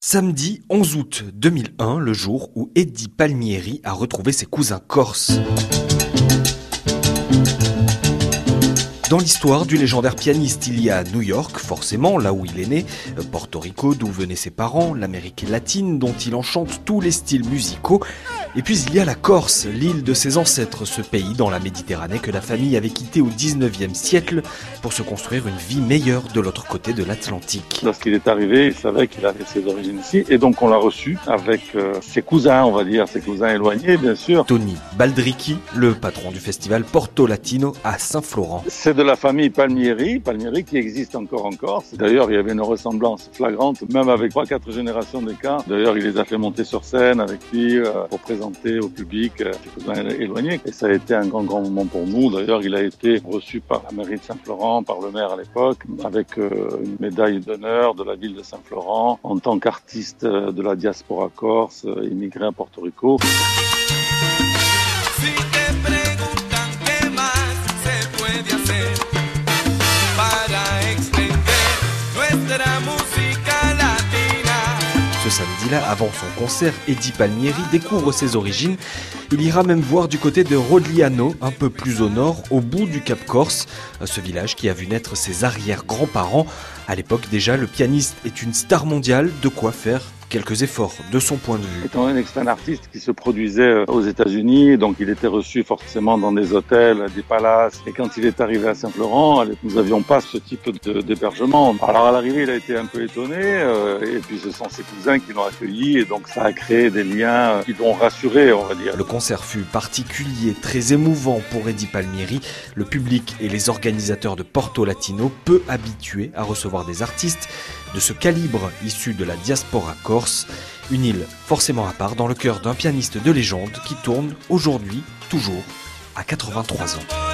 Samedi 11 août 2001, le jour où Eddie Palmieri a retrouvé ses cousins corses. Dans l'histoire du légendaire pianiste, il y a New York, forcément, là où il est né, Porto Rico, d'où venaient ses parents, l'Amérique latine, dont il enchante tous les styles musicaux, et puis il y a la Corse, l'île de ses ancêtres, ce pays dans la Méditerranée que la famille avait quitté au 19e siècle pour se construire une vie meilleure de l'autre côté de l'Atlantique. Lorsqu'il est arrivé, il savait qu'il avait ses origines ici, et donc on l'a reçu avec euh, ses cousins, on va dire, ses cousins éloignés, bien sûr. Tony Baldricchi, le patron du festival Porto Latino à Saint-Florent de la famille Palmieri, Palmieri qui existe encore en Corse. D'ailleurs, il y avait une ressemblance flagrante, même avec trois, quatre générations d'écart. D'ailleurs, il les a fait monter sur scène avec lui euh, pour présenter au public euh, éloignés. Et ça a été un grand, grand moment pour nous. D'ailleurs, il a été reçu par la mairie de Saint-Florent, par le maire à l'époque, avec euh, une médaille d'honneur de la ville de Saint-Florent en tant qu'artiste de la diaspora corse, immigré à Porto Rico. Samedi-là, avant son concert, Eddie Palmieri découvre ses origines. Il ira même voir du côté de Rodliano, un peu plus au nord, au bout du Cap Corse, ce village qui a vu naître ses arrière-grands-parents. À l'époque déjà, le pianiste est une star mondiale, de quoi faire quelques efforts de son point de vue. Étant donné que c'est un artiste qui se produisait euh, aux États-Unis, donc il était reçu forcément dans des hôtels, des palaces. Et quand il est arrivé à Saint-Florent, nous n'avions pas ce type d'hébergement. Alors à l'arrivée, il a été un peu étonné, euh, et puis ce sont ses cousins qui l'ont accueilli, et donc ça a créé des liens euh, qui l'ont rassuré, on va dire. Le concert fut particulier, très émouvant pour Eddie Palmieri. Le public et les organisateurs de Porto Latino, peu habitués à recevoir des artistes de ce calibre issu de la diaspora corse, une île forcément à part dans le cœur d'un pianiste de légende qui tourne aujourd'hui toujours à 83 ans.